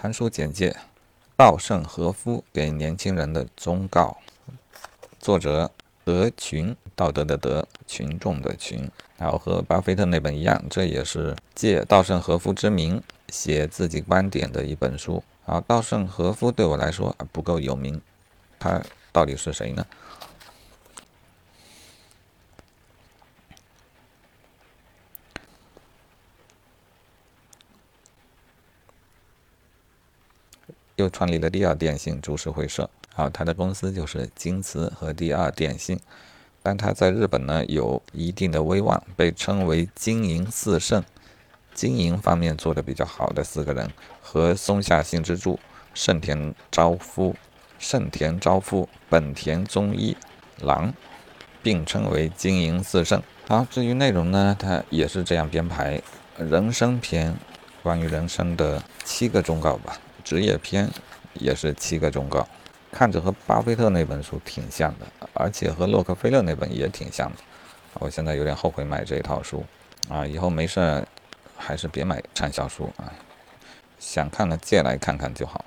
参书简介：稻盛和夫给年轻人的忠告。作者德群，道德的德，群众的群。然后和巴菲特那本一样，这也是借稻盛和夫之名写自己观点的一本书。啊，稻盛和夫对我来说不够有名，他到底是谁呢？又创立了第二电信株式会社，啊，他的公司就是京瓷和第二电信，但他在日本呢有一定的威望，被称为经营四圣，经营方面做的比较好的四个人，和松下幸之助、盛田昭夫、盛田昭夫、本田宗一郎并称为经营四圣。好，至于内容呢，他也是这样编排：人生篇，关于人生的七个忠告吧。职业篇也是七个忠告，看着和巴菲特那本书挺像的，而且和洛克菲勒那本也挺像的。我现在有点后悔买这一套书啊，以后没事还是别买畅销书啊，想看了借来看看就好。